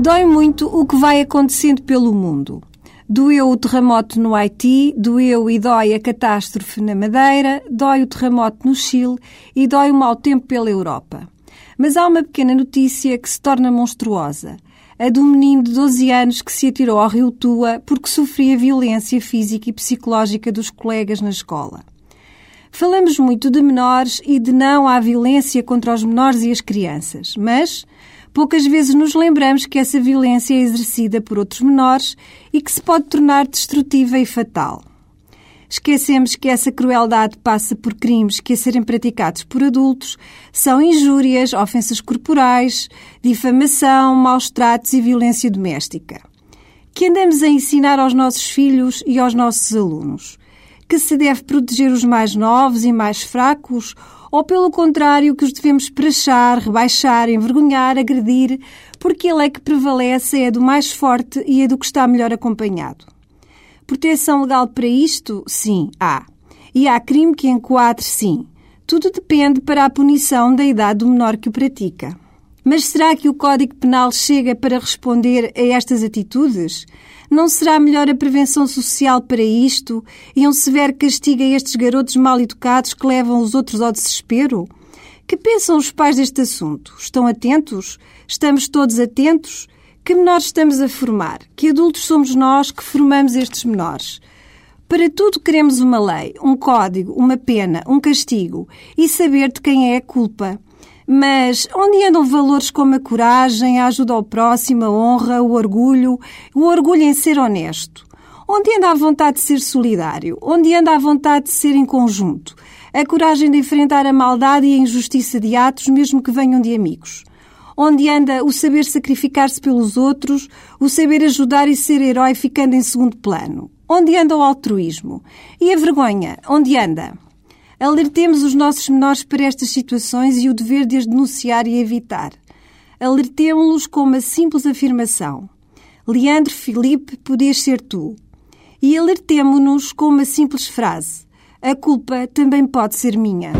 Dói muito o que vai acontecendo pelo mundo. Doeu o terremoto no Haiti, doeu e dói a catástrofe na Madeira, dói o terremoto no Chile e dói o mau tempo pela Europa. Mas há uma pequena notícia que se torna monstruosa. A um menino de 12 anos que se atirou ao rio Tua porque sofria violência física e psicológica dos colegas na escola. Falamos muito de menores e de não à violência contra os menores e as crianças, mas poucas vezes nos lembramos que essa violência é exercida por outros menores e que se pode tornar destrutiva e fatal. Esquecemos que essa crueldade passa por crimes que, a serem praticados por adultos, são injúrias, ofensas corporais, difamação, maus tratos e violência doméstica. Que andamos a ensinar aos nossos filhos e aos nossos alunos? Que se deve proteger os mais novos e mais fracos ou, pelo contrário, que os devemos prachar, rebaixar, envergonhar, agredir, porque ele é que prevalece, é do mais forte e é do que está melhor acompanhado. Proteção legal para isto? Sim, há. E há crime que enquadre? Sim. Tudo depende para a punição da idade do menor que o pratica. Mas será que o Código Penal chega para responder a estas atitudes? Não será melhor a prevenção social para isto e um severo castigo a estes garotos mal educados que levam os outros ao desespero? Que pensam os pais deste assunto? Estão atentos? Estamos todos atentos? Que menores estamos a formar? Que adultos somos nós que formamos estes menores? Para tudo queremos uma lei, um código, uma pena, um castigo e saber de quem é a culpa. Mas onde andam valores como a coragem, a ajuda ao próximo, a honra, o orgulho, o orgulho em ser honesto? Onde anda a vontade de ser solidário? Onde anda a vontade de ser em conjunto? A coragem de enfrentar a maldade e a injustiça de atos, mesmo que venham de amigos? Onde anda o saber sacrificar-se pelos outros, o saber ajudar e ser herói ficando em segundo plano? Onde anda o altruísmo? E a vergonha? Onde anda? Alertemos os nossos menores para estas situações e o dever de as denunciar e evitar. Alertemos-los com uma simples afirmação. Leandro Filipe, podias ser tu. E alertemo-nos com uma simples frase. A culpa também pode ser minha.